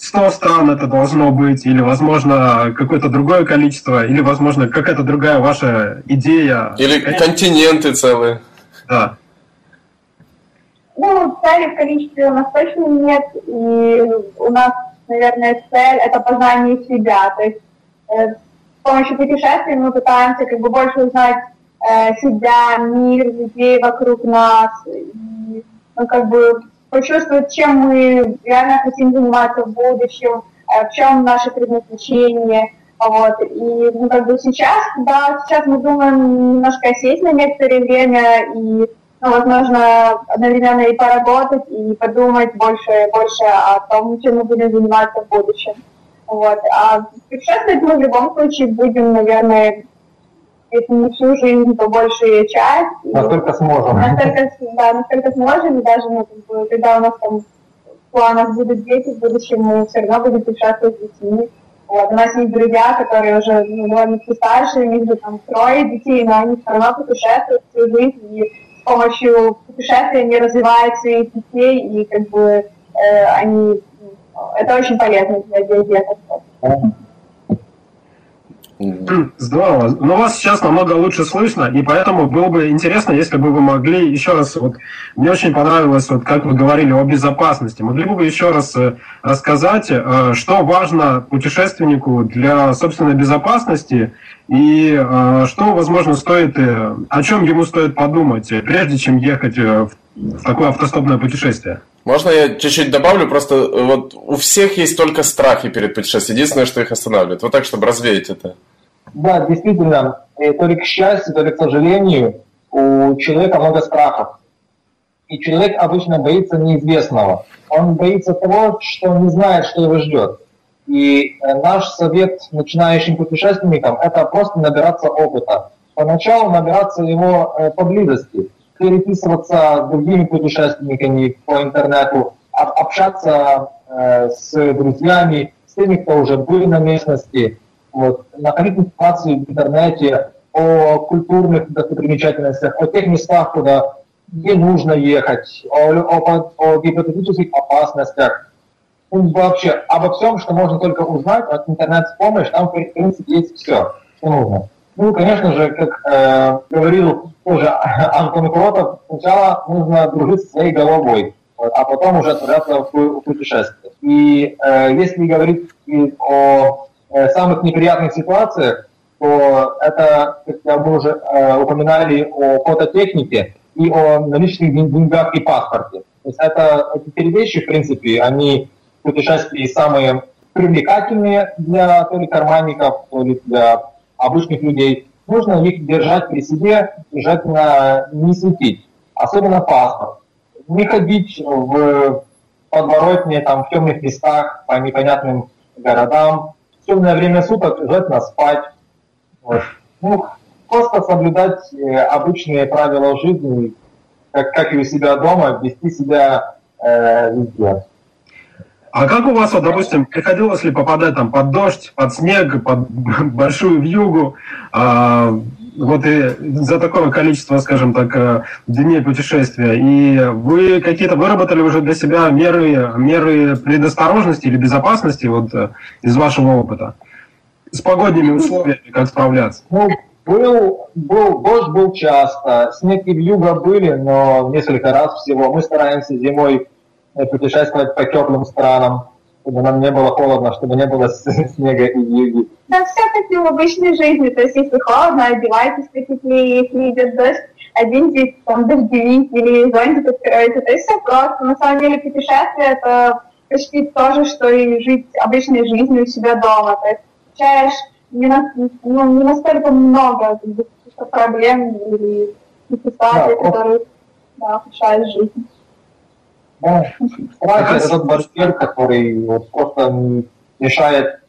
100 стран это должно быть, или, возможно, какое-то другое количество, или, возможно, какая-то другая ваша идея? Или континенты целые. Да. Ну, цели в количестве у нас точно нет, и у нас, наверное, цель – это познание себя. То есть э, с помощью путешествий мы пытаемся как бы больше узнать э, себя, мир, людей вокруг нас, и, ну, как бы почувствовать, чем мы реально хотим заниматься в будущем, э, в чем наше предназначение. Вот. И ну, как бы сейчас, да, сейчас мы думаем немножко сесть на некоторое время и ну, возможно, одновременно и поработать, и подумать больше, больше о том, чем мы будем заниматься в будущем. Вот. А путешествовать мы в любом случае будем, наверное, если не всю жизнь, то большую часть. Насколько сможем. Настолько, да, насколько сможем, и даже ну, как бы, когда у нас там в планах будут дети в будущем, мы все равно будем путешествовать с детьми. Вот. У нас есть друзья, которые уже ну, довольно старше, у них же там трое детей, но они все равно путешествуют всю жизнь, и с помощью путешествий они развивают своих детей, и как бы э, они... Это очень полезно для детей. Здорово. Но вас сейчас намного лучше слышно, и поэтому было бы интересно, если бы вы могли еще раз, вот мне очень понравилось, вот как вы говорили о безопасности, могли бы вы еще раз э, рассказать, э, что важно путешественнику для собственной безопасности и э, что, возможно, стоит, о чем ему стоит подумать, прежде чем ехать в такое автостопное путешествие? Можно я чуть-чуть добавлю? Просто вот у всех есть только страхи перед путешествием. Единственное, что их останавливает. Вот так, чтобы развеять это. Да, действительно, то ли к счастью, то ли к сожалению, у человека много страхов. И человек обычно боится неизвестного. Он боится того, что не знает, что его ждет. И э, наш совет начинающим путешественникам – это просто набираться опыта. Поначалу набираться его э, поблизости, переписываться с другими путешественниками по интернету, общаться э, с друзьями, с теми, кто уже был на местности – вот, находить информацию в интернете о культурных достопримечательностях, о тех местах, куда где нужно ехать, о, о, о гипотетических опасностях, ну, вообще обо всем, что можно только узнать от интернет-помощь, там, в принципе, есть все, что нужно. Ну, конечно же, как э, говорил тоже [LAUGHS] Антон Кротов, сначала нужно дружить со своей головой, а потом уже отправляться в путешествие. И э, если говорить о самых неприятных ситуациях, то это, как мы уже э, упоминали о фототехнике и о наличных деньгах и паспорте. То есть это, эти три вещи, в принципе, они в путешествии самые привлекательные для то ли карманников, то ли для обычных людей. Нужно их держать при себе, желательно не светить. Особенно паспорт. Не ходить в подворотне, там, в темных местах, по непонятным городам, темное время суток желательно спать. Вот. Ну, просто соблюдать э, обычные правила жизни, как, как и у себя дома, вести себя э, везде. А как у вас, вот, допустим, приходилось ли попадать там под дождь, под снег, под [LAUGHS] большую вьюгу, а, вот и за такое количество, скажем так, э, дней путешествия, и вы какие-то выработали уже для себя меры, меры предосторожности или безопасности вот э, из вашего опыта? С погодными условиями как справляться? Ну, был, был, дождь был часто, снег и вьюга были, но несколько раз всего. Мы стараемся зимой э, путешествовать по теплым странам чтобы нам не было холодно, чтобы не было [LAUGHS] снега и вьюги. Да, все как и в обычной жизни. То есть, если холодно, одевайтесь потеплее, если идет дождь, оденьтесь там дождевик или зонтик откроете. То есть все просто. На самом деле путешествие это почти то же, что и жить обычной жизнью у себя дома. То есть встречаешь не, на, ну, не настолько много проблем или ситуаций, да, которые да, жизнь. Да. Тот барьер, который вот просто мешает.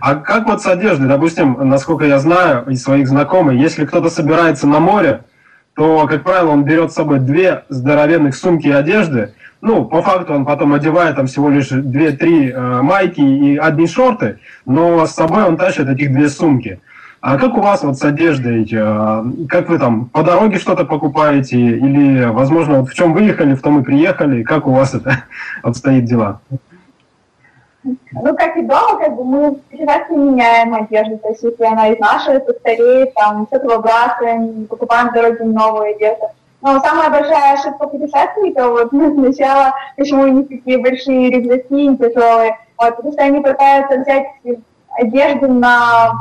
А как вот с одеждой? Допустим, насколько я знаю из своих знакомых, если кто-то собирается на море, то, как правило, он берет с собой две здоровенных сумки одежды. Ну, по факту он потом одевает там всего лишь две-три э, майки и одни шорты, но с собой он тащит этих две сумки. А как у вас вот с одеждой? Э, как вы там по дороге что-то покупаете? Или, возможно, вот в чем выехали, в том и приехали? Как у вас это [LAUGHS] обстоит дела? Ну, как и дома, как бы мы всегда меняем одежду. То есть, если она из нашей, то стареет, там, что-то выбрасываем, покупаем в дороге новую одежду. Но самая большая ошибка путешественников, вот ну, [LAUGHS] сначала, почему у них такие большие рюкзаки тяжелые, вот, потому что они пытаются взять одежду на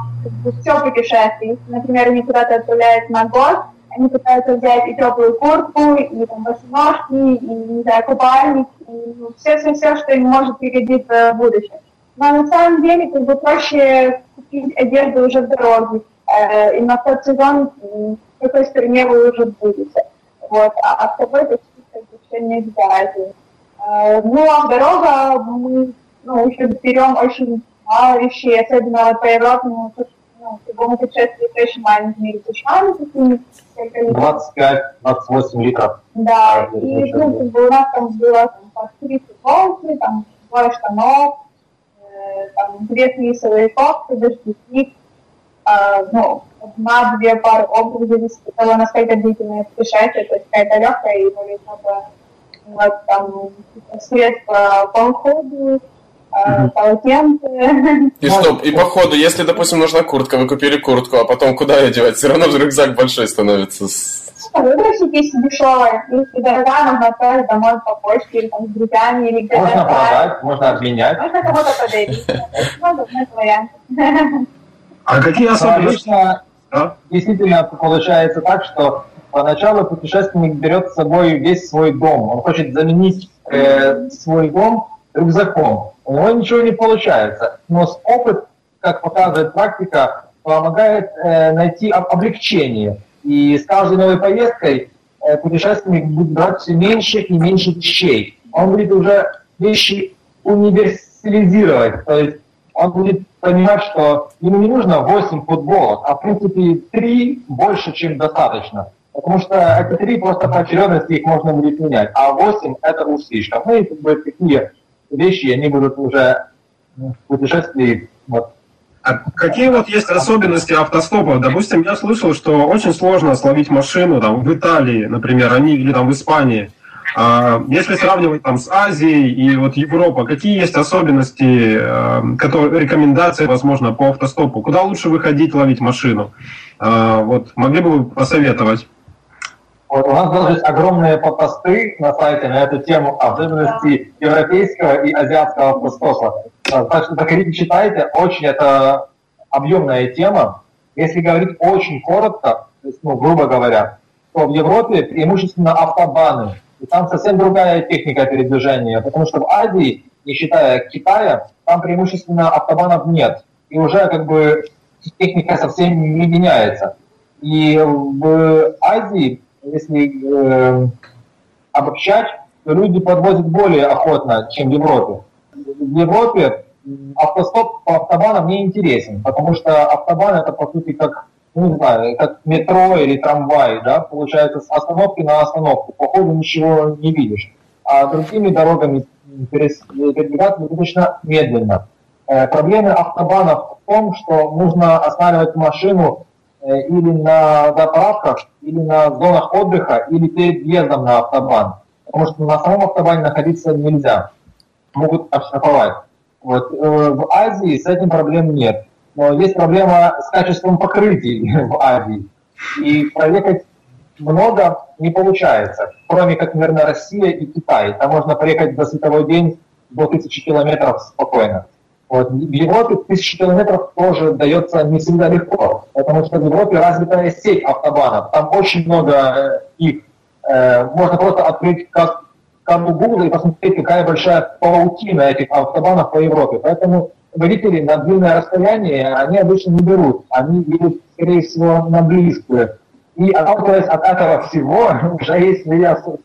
все путешествие. Если, например, они куда-то отправляются на год, они пытаются взять и теплую куртку, и там босоножки, и, не знаю, купальник, и ну, все-все-все, что им может пригодиться в будущем. Но на самом деле, как бы проще купить одежду уже в дороге, э, и на тот сезон, в какой стране вы уже будете. Вот, а с собой почти как не обязательно. Э, ну, а дорога мы ну, еще берем очень вещей, особенно вот по Европе, ну, ну, любому путешествию очень маленькими рюкзачками такими. 25-28 литров. Да, и ну, как бы у нас там было там, три футболки, там двое штанов, э, там две флисовые кофты, дождевик, э, ну, одна-две пары обуви, зависит от того, насколько длительное путешествие, то есть какая-то легкая и более много вот, там, средства по уходу, полотенце. И стоп, и по ходу, если, допустим, нужна куртка, вы купили куртку, а потом куда ее девать? Все равно рюкзак большой становится. Выбросить, если дешевая. Если дорогая, можно отправить домой по почте, или там с друзьями, или где-то. Можно продать, можно обменять. Можно кому-то подарить. А какие особенности? Обычно действительно получается так, что поначалу путешественник берет с собой весь свой дом. Он хочет заменить э, свой дом рюкзаком. У него ничего не получается. Но опыт, как показывает практика, помогает э, найти облегчение. И с каждой новой поездкой э, путешественник будет брать все меньше и меньше вещей. Он будет уже вещи универсализировать. То есть он будет понимать, что ему не нужно 8 футболок, а в принципе 3 больше, чем достаточно. Потому что эти три просто по очередности их можно будет менять, а 8 это уж слишком. Ну и как бы такие вещи, они будут уже в путешествии вот, а какие вот есть особенности автостопа? Допустим, я слышал, что очень сложно словить машину там, в Италии, например, они, или там в Испании. А если сравнивать там с Азией и вот Европа, какие есть особенности, э, которые, рекомендации, возможно, по автостопу? Куда лучше выходить ловить машину? А, вот, могли бы вы посоветовать? Вот у нас даже есть огромные посты на сайте на эту тему особенностей европейского и азиатского автостопа. А, так что заходите, читайте. Очень это объемная тема. Если говорить очень коротко, ну, грубо говоря, то в Европе преимущественно автобаны. И там совсем другая техника передвижения, потому что в Азии, не считая Китая, там преимущественно автобанов нет. И уже как бы техника совсем не меняется. И в Азии если э, обобщать, то люди подвозят более охотно, чем в Европе. В Европе автостоп по автобанам не интересен, потому что автобан это по сути как, ну, не знаю, как метро или трамвай, да, получается с остановки на остановку, по ходу ничего не видишь. А другими дорогами передвигаться достаточно медленно. Э, проблемы автобанов в том, что нужно останавливать машину или на заправках, или на зонах отдыха, или перед въездом на автобан. Потому что на самом автобане находиться нельзя. Могут оштрафовать. Вот. Э, в Азии с этим проблем нет. Но есть проблема с качеством покрытий [LAUGHS] в Азии. И проехать много не получается, кроме как, наверное, Россия и Китай. Там можно проехать за световой день до 1000 километров спокойно. Вот. В Европе тысячи километров тоже дается не всегда легко, потому что в Европе развитая сеть автобанов, там очень много э, их. Э, можно просто открыть как карту Google и посмотреть, какая большая паутина этих автобанов по Европе. Поэтому водители на длинное расстояние, они обычно не берут, они едут, скорее всего, на близкую. И отталкиваясь от этого всего, [LAUGHS] уже есть свои особенности.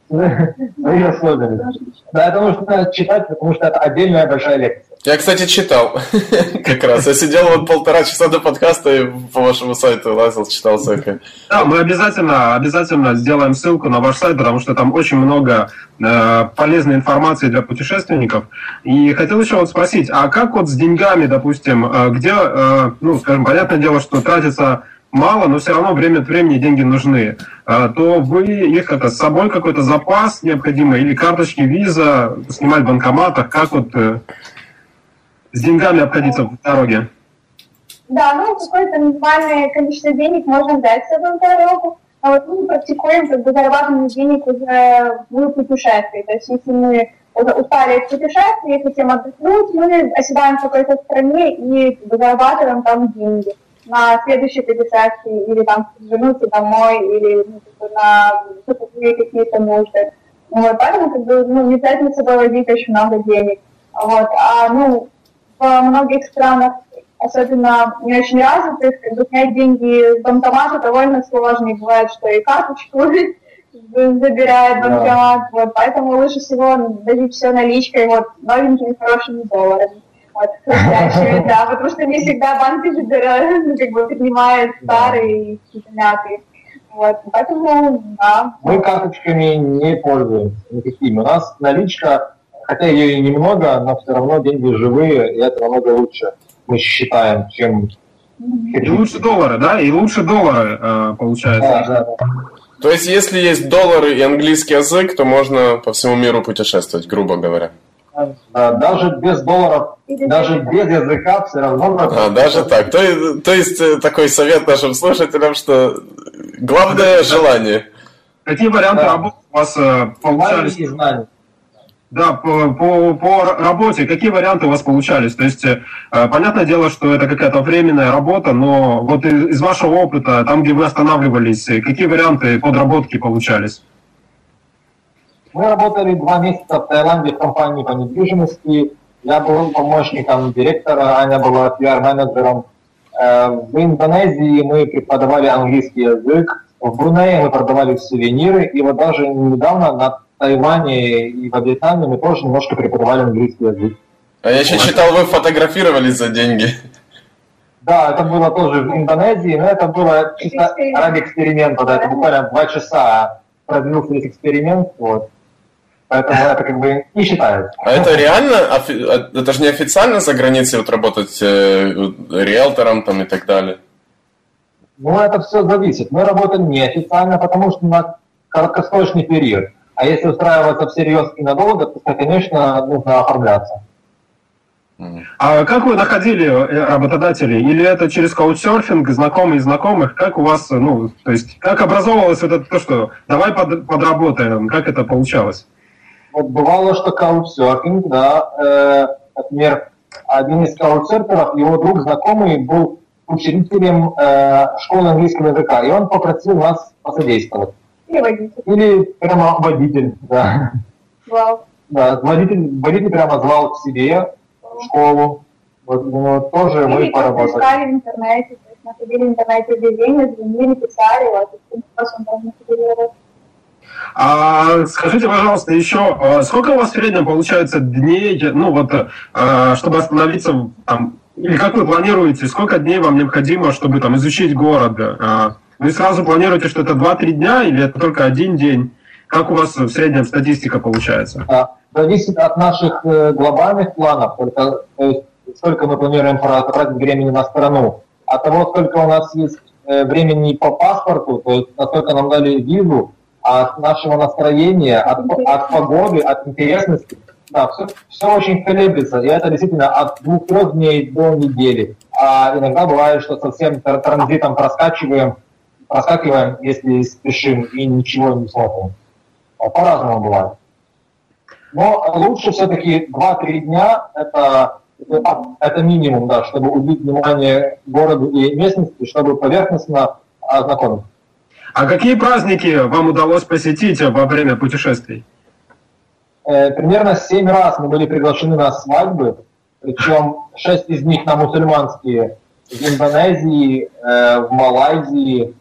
Да, это нужно читать, потому что это отдельная большая лекция. Я, кстати, читал [LAUGHS] как раз. Я сидел вот полтора часа до подкаста и по вашему сайту лазил, читал всякое. Да, мы обязательно, обязательно сделаем ссылку на ваш сайт, потому что там очень много э, полезной информации для путешественников. И хотел еще вот спросить, а как вот с деньгами, допустим, э, где, э, ну, скажем, понятное дело, что тратится мало, но все равно время от времени деньги нужны, э, то вы их это с собой какой-то запас необходимый или карточки виза снимать в банкоматах, как вот э, с деньгами обходиться в дороге? Да, ну какое-то минимальное количество денег можно взять с собой в дорогу. А вот мы практикуем как бы зарабатывание денег уже в путешествии. То есть если мы устали от путешествий, хотим отдохнуть, мы оседаем в какой-то стране и как бы, зарабатываем там деньги на следующее путешествие или там вернуться домой или ну, на какие-то нужды. Вот, поэтому как бы, ну, не обязательно с собой возить очень много денег. Вот, а ну, в многих странах, особенно не очень развитых, как бы снять деньги с банкомата довольно сложно. И бывает, что и карточку [LAUGHS] забирает банкомат. Да. Вот, поэтому лучше всего дадить все наличкой, вот, новенькими хорошими долларами. Вот, [LAUGHS] [LAUGHS] да, потому что не всегда банки забирают, ну, как бы принимают старые и мятые. Вот, поэтому, да. Мы карточками не пользуемся никакими. У нас наличка хотя ее и немного, но все равно деньги живые, и это намного лучше, мы считаем, чем... И лучше доллары, да? И лучше доллары э, получается. Да, да, да. То есть, если есть доллары и английский язык, то можно по всему миру путешествовать, грубо говоря. Да, даже без долларов, даже без языка все равно... А, даже так. То, то есть, э, такой совет нашим слушателям, что главное желание. Какие варианты да. работы у вас э, получались? Знания. Да, по, по, по работе, какие варианты у вас получались? То есть, э, понятное дело, что это какая-то временная работа, но вот из, вашего опыта, там, где вы останавливались, э, какие варианты подработки получались? Мы работали два месяца в Таиланде в компании по недвижимости. Я был помощником директора, Аня была пиар-менеджером. Э, в Индонезии мы преподавали английский язык. В Брунее мы продавали сувениры. И вот даже недавно на Тайване и во Вьетнаме мы тоже немножко преподавали английский язык. А я еще читал, вы фотографировались за деньги. Да, это было тоже в Индонезии, но это было чисто ради эксперимента, да, это буквально два часа продлился весь эксперимент, вот. Поэтому это как бы не считается. А это реально, а, это же не официально за границей вот работать э, риэлтором там и так далее? Ну, это все зависит. Мы работаем неофициально, потому что на краткосрочный период. А если устраиваться всерьез и надолго, то, конечно, нужно оформляться. А как вы находили э, работодателей? Или это через каучсерфинг, знакомые знакомых? Как у вас, ну, то есть, как образовывалось это то, что давай под, подработаем? Как это получалось? Вот бывало, что каучсерфинг, да, э, например, один из каучсерферов, его друг знакомый был учителем э, школы английского языка, и он попросил нас посодействовать. Или водитель. Или прямо водитель, да. Вау. Да, водитель, водитель прямо звал к себе в школу. Вот, ну, тоже Или мы поработали. искали в интернете, то есть находили в интернете объявления, звонили, писали, вот, таким способом можно находили а скажите, пожалуйста, еще, а сколько у вас в среднем получается дней, ну вот, а, чтобы остановиться там, или как вы планируете, сколько дней вам необходимо, чтобы там изучить город? А, вы сразу планируете, что это 2-3 дня или это только один день? Как у вас в среднем статистика получается? Зависит от наших э, глобальных планов, только, то есть сколько мы планируем потратить времени на страну. От того, сколько у нас есть э, времени по паспорту, то есть насколько нам дали визу, от нашего настроения, от, от погоды, от интересности, да, все, все очень колеблется, и это действительно от двух-трех дней до недели. А иногда бывает, что совсем транзитом проскачиваем проскакиваем, если спешим и ничего не смотрим. А по-разному бывает. Но лучше все-таки 2-3 дня это, это минимум, да, чтобы уделить внимание городу и местности, чтобы поверхностно ознакомиться. А какие праздники вам удалось посетить во время путешествий? Э, примерно 7 раз мы были приглашены на свадьбы, причем 6 из них на мусульманские в Индонезии, э, в Малайзии,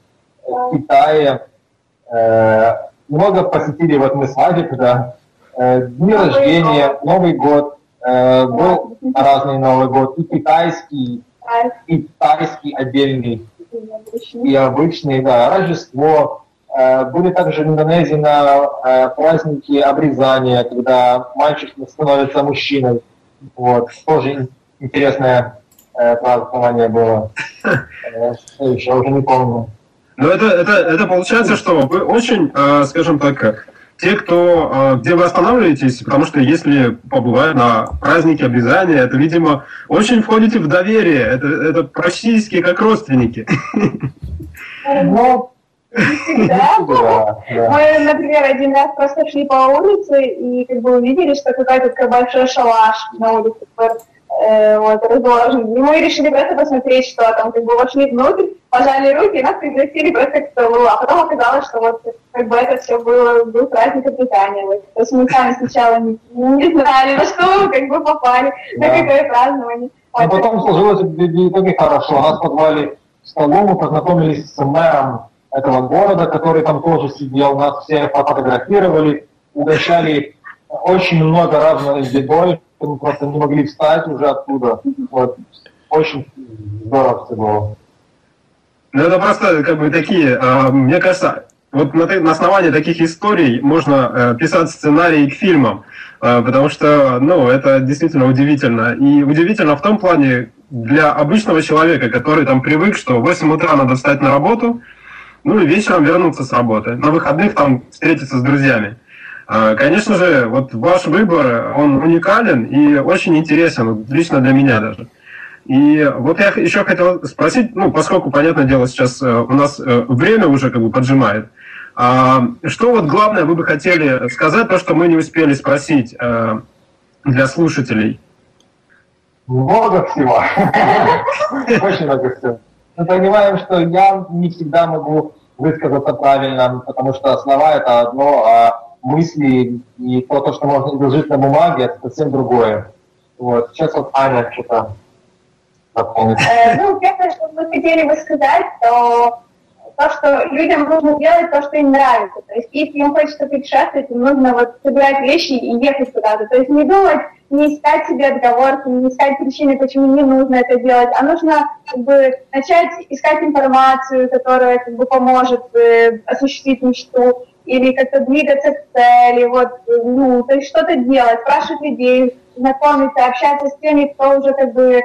в Китае. Много посетили вот мы свадеб, да. Дни рождения, Новый год. Э, был разный Новый год, и китайский, и тайский отдельный, и обычный, да, Рождество. Э, были также в Индонезии на э, праздники обрезания, когда мальчик становится мужчиной. Вот, тоже интересное празднование было. [LAUGHS] Еще уже не помню. Но это, это, это получается, что вы очень, скажем так, те, кто, а, где вы останавливаетесь, потому что если побывать на празднике обрезания, это, видимо, очень входите в доверие. Это, это практически как родственники. Ну, всегда. Мы, например, один раз просто шли по улице и как бы увидели, что какой-то большой шалаш на улице э, вот, разложен. И мы решили просто посмотреть, что там, как бы вошли внутрь, пожали руки, и нас пригласили просто к столу. А потом оказалось, что вот как бы это все было, был праздник обрезания. Вот. То есть мы сами сначала не, не знали, на что мы как бы попали, да. на какое празднование. А потом сложилось в итоге хорошо. Нас позвали в столу, мы познакомились с мэром этого города, который там тоже сидел, нас все фотографировали, угощали очень много разной едой, мы просто не могли встать уже оттуда. Вот. Очень здорово все было. Ну, это просто как бы такие, а, мне кажется, вот на, основании таких историй можно э, писать сценарии к фильмам, э, потому что, ну, это действительно удивительно. И удивительно в том плане, для обычного человека, который там привык, что в 8 утра надо встать на работу, ну и вечером вернуться с работы. На выходных там встретиться с друзьями. Э, конечно же, вот ваш выбор, он уникален и очень интересен, лично для меня даже. И вот я еще хотел спросить, ну, поскольку, понятное дело, сейчас э, у нас э, время уже как бы поджимает, а что вот главное вы бы хотели сказать, то, что мы не успели спросить э, для слушателей? Много всего. [LAUGHS] Очень много всего. Мы понимаем, что я не всегда могу высказаться правильно, потому что слова это одно, а мысли и то, то что можно изложить на бумаге, это совсем другое. Вот. Сейчас вот Аня что-то Э, ну, первое, что мы хотели бы сказать, то то, что людям нужно делать то, что им нравится. То есть, если им хочется путешествовать, им нужно вот собирать вещи и ехать куда-то. То есть не думать, не искать себе отговорки, не искать причины, почему не нужно это делать, а нужно как бы, начать искать информацию, которая как бы, поможет э, осуществить мечту или как-то двигаться к цели, вот, ну, то есть что-то делать, спрашивать людей, знакомиться, общаться с теми, кто уже как бы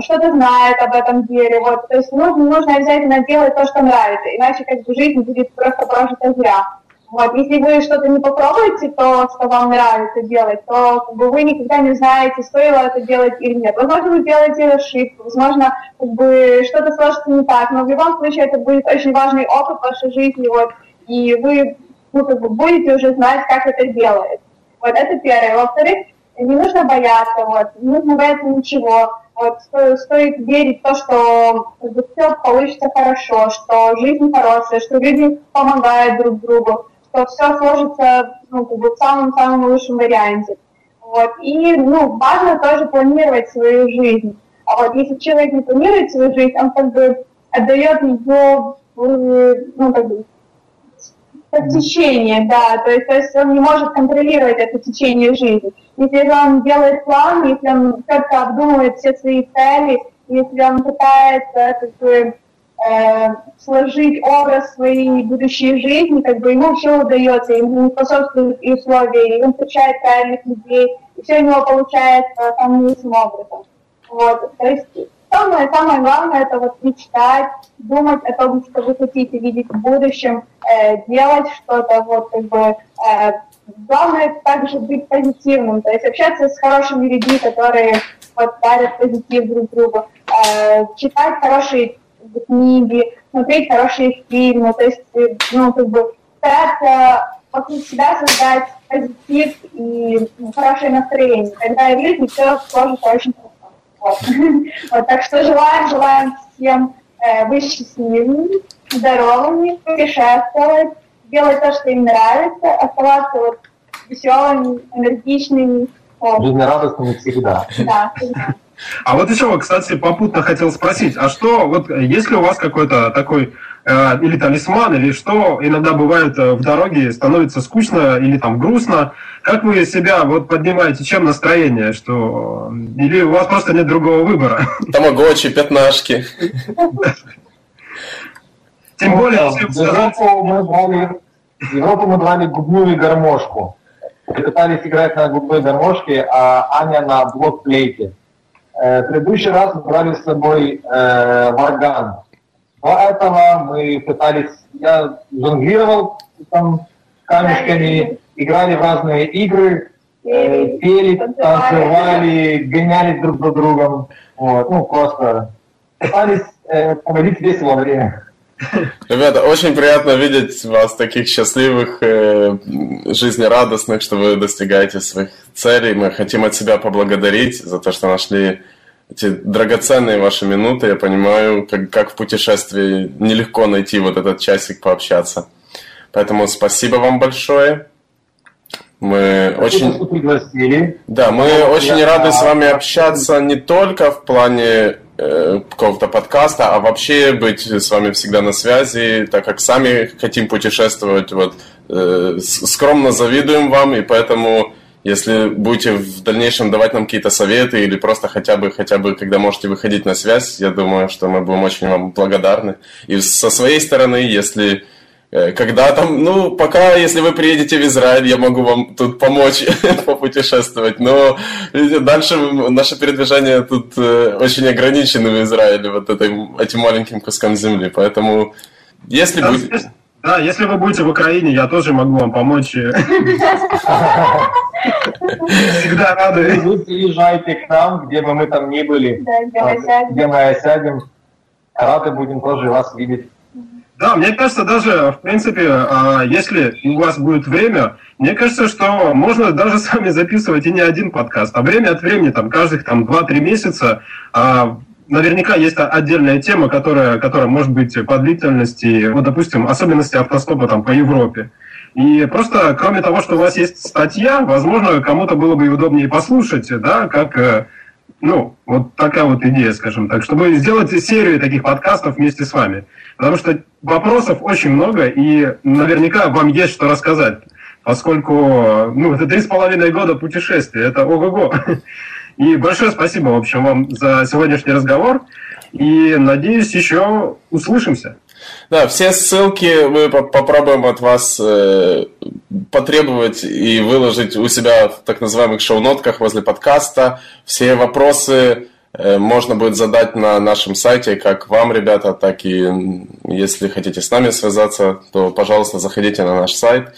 что-то знает об этом деле. Вот. То есть нужно, нужно обязательно делать то, что нравится, иначе как бы жизнь будет просто прожита зря. Вот. Если вы что-то не попробуете, то, что вам нравится делать, то как бы, вы никогда не знаете, стоило это делать или нет. Возможно, вы делаете ошибку, возможно, как бы, что-то сложится не так, но в любом случае это будет очень важный опыт вашей жизни, вот, и вы ну, как бы, будете уже знать, как это делать. Вот это первое. Во-вторых, не нужно бояться, вот, не нужно бояться ничего. Вот, стоит, стоит верить в то, что все получится хорошо, что жизнь хорошая, что люди помогают друг другу, что все сложится ну, как бы в самом-самом лучшем варианте. Вот. И ну, важно тоже планировать свою жизнь. А вот если человек не планирует свою жизнь, он как бы отдает ее ну, как бы, как течение, да, то есть, то есть он не может контролировать это течение жизни. Если он делает план, если он четко обдумывает все свои цели, если он пытается как бы, э, сложить образ своей будущей жизни, как бы ему все удается, ему не способствуют и условия, и он встречает правильных людей, и все у него получается самым лучшим образом. Вот, то есть самое, самое главное это вот мечтать, думать о том, что вы хотите видеть в будущем, э, делать что-то, вот как бы э, главное также быть позитивным, то есть общаться с хорошими людьми, которые вот дарят позитив друг другу, э, читать хорошие книги, смотреть хорошие фильмы, то есть э, ну как бы стараться вокруг себя создать позитив и хорошее настроение, тогда в жизни все сложится очень хорошо. Вот. вот, так что желаем, желаем всем э, быть счастливыми, здоровыми, путешествовать, делать то, что им нравится, оставаться вот веселыми, энергичными. Вот. Жизнерадостными всегда. Да, всегда. А вот еще, кстати, попутно хотел спросить, а что, вот есть ли у вас какой-то такой э, или талисман, или что иногда бывает э, в дороге, становится скучно или там грустно. Как вы себя вот поднимаете, чем настроение, что или у вас просто нет другого выбора? [LAUGHS] Тамагочи, пятнашки. Тем более, если в Европу мы брали, в Европу мы брали губную гармошку. Мы пытались играть на губной гармошке, а Аня на блокфлейте. Э, предыдущий раз мы брали с собой э, варган. До этого мы пытались, я жонглировал там камешками, играли в разные игры, э, пели, танцевали, гонялись друг за другом. Вот, ну, просто пытались э, проводить весело время. Ребята, очень приятно видеть вас таких счастливых, э, жизнерадостных, что вы достигаете своих целей. Мы хотим от себя поблагодарить за то, что нашли эти драгоценные ваши минуты. Я понимаю, как, как в путешествии нелегко найти вот этот часик пообщаться. Поэтому спасибо вам большое. Мы очень... Да, мы очень рады с вами общаться не только в плане э, какого-то подкаста, а вообще быть с вами всегда на связи, так как сами хотим путешествовать. Вот, э, скромно завидуем вам, и поэтому если будете в дальнейшем давать нам какие-то советы или просто хотя бы, хотя бы, когда можете выходить на связь, я думаю, что мы будем очень вам благодарны. И со своей стороны, если Э, когда там, ну, пока, если вы приедете в Израиль, я могу вам тут помочь [LAUGHS] попутешествовать, но дальше наше передвижение тут э, очень ограничено в Израиле, вот этой, этим маленьким куском земли, поэтому если будет... Да, если вы будете в Украине, я тоже могу вам помочь. [LAUGHS] Всегда рады. Вы приезжайте к нам, где бы мы там ни были, где мы осядем. Рады будем тоже вас видеть. Да, мне кажется, даже, в принципе, а, если у вас будет время, мне кажется, что можно даже [LAUGHS] с вами записывать и не один подкаст, а время от времени, там, каждых там 2-3 месяца, а, наверняка есть отдельная тема, которая, которая может быть по длительности, вот, допустим, особенности автостопа там по Европе. И просто, кроме того, что у вас есть статья, возможно, кому-то было бы удобнее послушать, да, как, э, ну, вот такая вот идея, скажем так, чтобы сделать серию таких подкастов вместе с вами. Потому что вопросов очень много, и наверняка вам есть что рассказать, поскольку ну, это три с половиной года путешествия, это ого-го. [LAUGHS] И большое спасибо, в общем, вам за сегодняшний разговор, и надеюсь, еще услышимся. Да, все ссылки мы попробуем от вас э, потребовать и выложить у себя в так называемых шоу-нотках возле подкаста. Все вопросы Э, можно будет задать на нашем сайте как вам, ребята, так и если хотите с нами связаться, то, пожалуйста, заходите на наш сайт.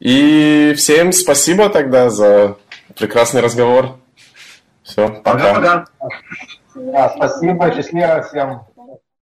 И всем спасибо тогда за прекрасный разговор. Все, пока. пока. спасибо, счастливо всем.